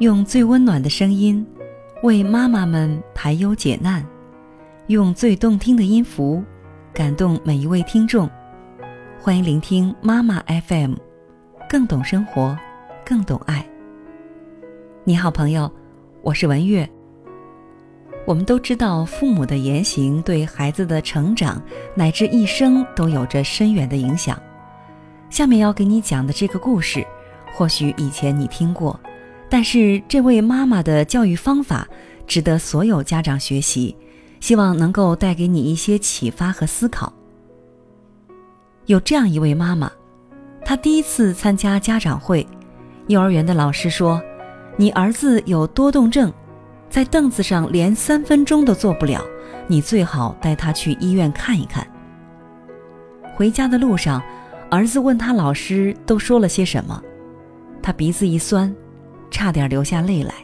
用最温暖的声音为妈妈们排忧解难，用最动听的音符感动每一位听众。欢迎聆听妈妈 FM，更懂生活，更懂爱。你好，朋友，我是文月。我们都知道，父母的言行对孩子的成长乃至一生都有着深远的影响。下面要给你讲的这个故事，或许以前你听过，但是这位妈妈的教育方法值得所有家长学习，希望能够带给你一些启发和思考。有这样一位妈妈，她第一次参加家长会，幼儿园的老师说：“你儿子有多动症。”在凳子上连三分钟都坐不了，你最好带他去医院看一看。回家的路上，儿子问他老师都说了些什么，他鼻子一酸，差点流下泪来，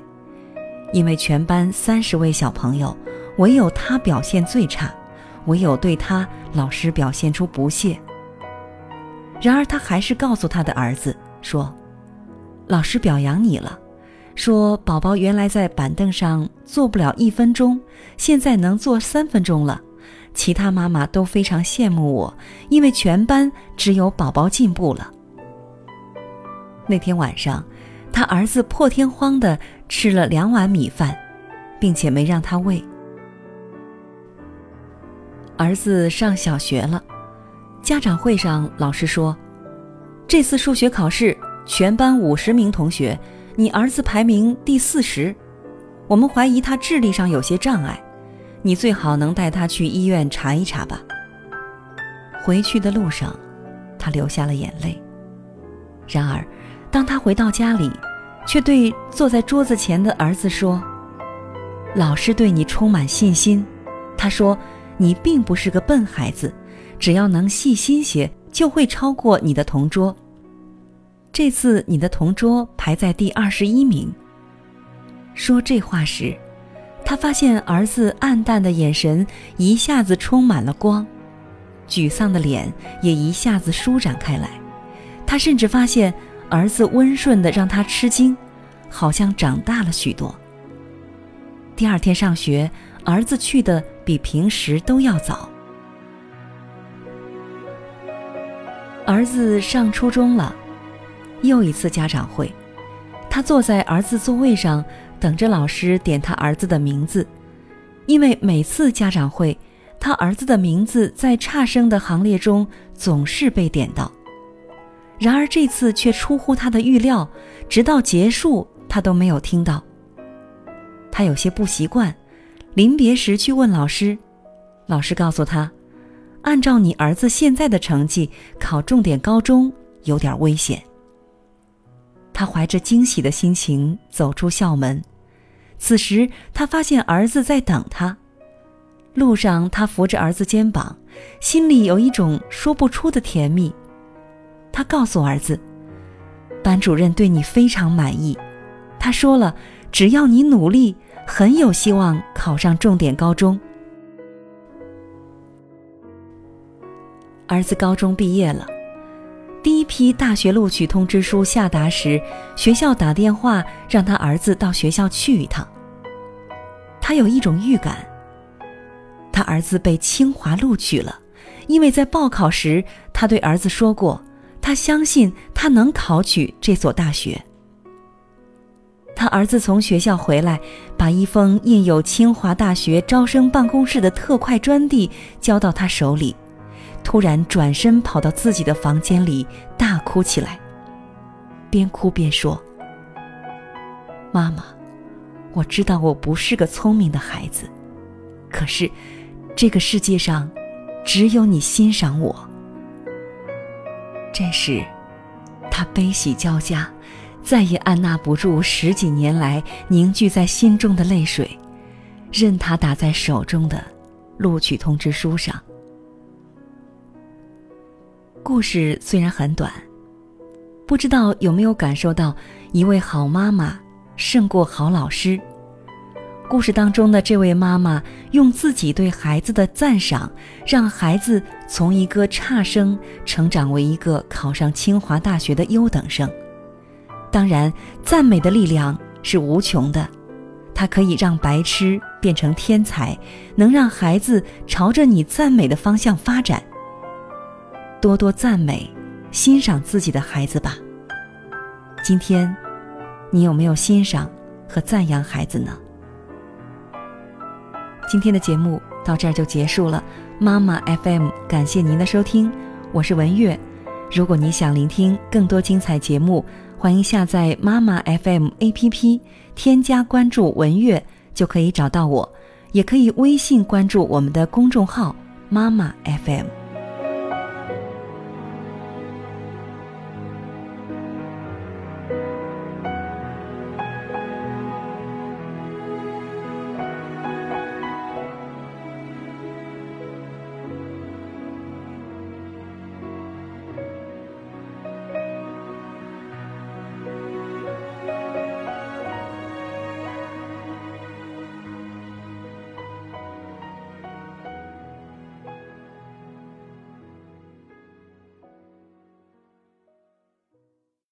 因为全班三十位小朋友，唯有他表现最差，唯有对他老师表现出不屑。然而他还是告诉他的儿子说：“老师表扬你了。”说宝宝原来在板凳上坐不了一分钟，现在能坐三分钟了。其他妈妈都非常羡慕我，因为全班只有宝宝进步了。那天晚上，他儿子破天荒的吃了两碗米饭，并且没让他喂。儿子上小学了，家长会上老师说，这次数学考试全班五十名同学。你儿子排名第四十，我们怀疑他智力上有些障碍，你最好能带他去医院查一查吧。回去的路上，他流下了眼泪。然而，当他回到家里，却对坐在桌子前的儿子说：“老师对你充满信心，他说你并不是个笨孩子，只要能细心些，就会超过你的同桌。”这次你的同桌排在第二十一名。说这话时，他发现儿子暗淡的眼神一下子充满了光，沮丧的脸也一下子舒展开来。他甚至发现儿子温顺的让他吃惊，好像长大了许多。第二天上学，儿子去的比平时都要早。儿子上初中了。又一次家长会，他坐在儿子座位上，等着老师点他儿子的名字。因为每次家长会，他儿子的名字在差生的行列中总是被点到。然而这次却出乎他的预料，直到结束他都没有听到。他有些不习惯，临别时去问老师，老师告诉他，按照你儿子现在的成绩，考重点高中有点危险。他怀着惊喜的心情走出校门，此时他发现儿子在等他。路上，他扶着儿子肩膀，心里有一种说不出的甜蜜。他告诉儿子：“班主任对你非常满意，他说了，只要你努力，很有希望考上重点高中。”儿子高中毕业了。第一批大学录取通知书下达时，学校打电话让他儿子到学校去一趟。他有一种预感，他儿子被清华录取了，因为在报考时他对儿子说过，他相信他能考取这所大学。他儿子从学校回来，把一封印有清华大学招生办公室的特快专递交到他手里。突然转身跑到自己的房间里大哭起来，边哭边说：“妈妈，我知道我不是个聪明的孩子，可是这个世界上只有你欣赏我。”这时，他悲喜交加，再也按捺不住十几年来凝聚在心中的泪水，任他打在手中的录取通知书上。故事虽然很短，不知道有没有感受到一位好妈妈胜过好老师。故事当中的这位妈妈用自己对孩子的赞赏，让孩子从一个差生成长为一个考上清华大学的优等生。当然，赞美的力量是无穷的，它可以让白痴变成天才，能让孩子朝着你赞美的方向发展。多多赞美、欣赏自己的孩子吧。今天，你有没有欣赏和赞扬孩子呢？今天的节目到这儿就结束了。妈妈 FM，感谢您的收听，我是文月。如果你想聆听更多精彩节目，欢迎下载妈妈 FM APP，添加关注文月就可以找到我，也可以微信关注我们的公众号妈妈 FM。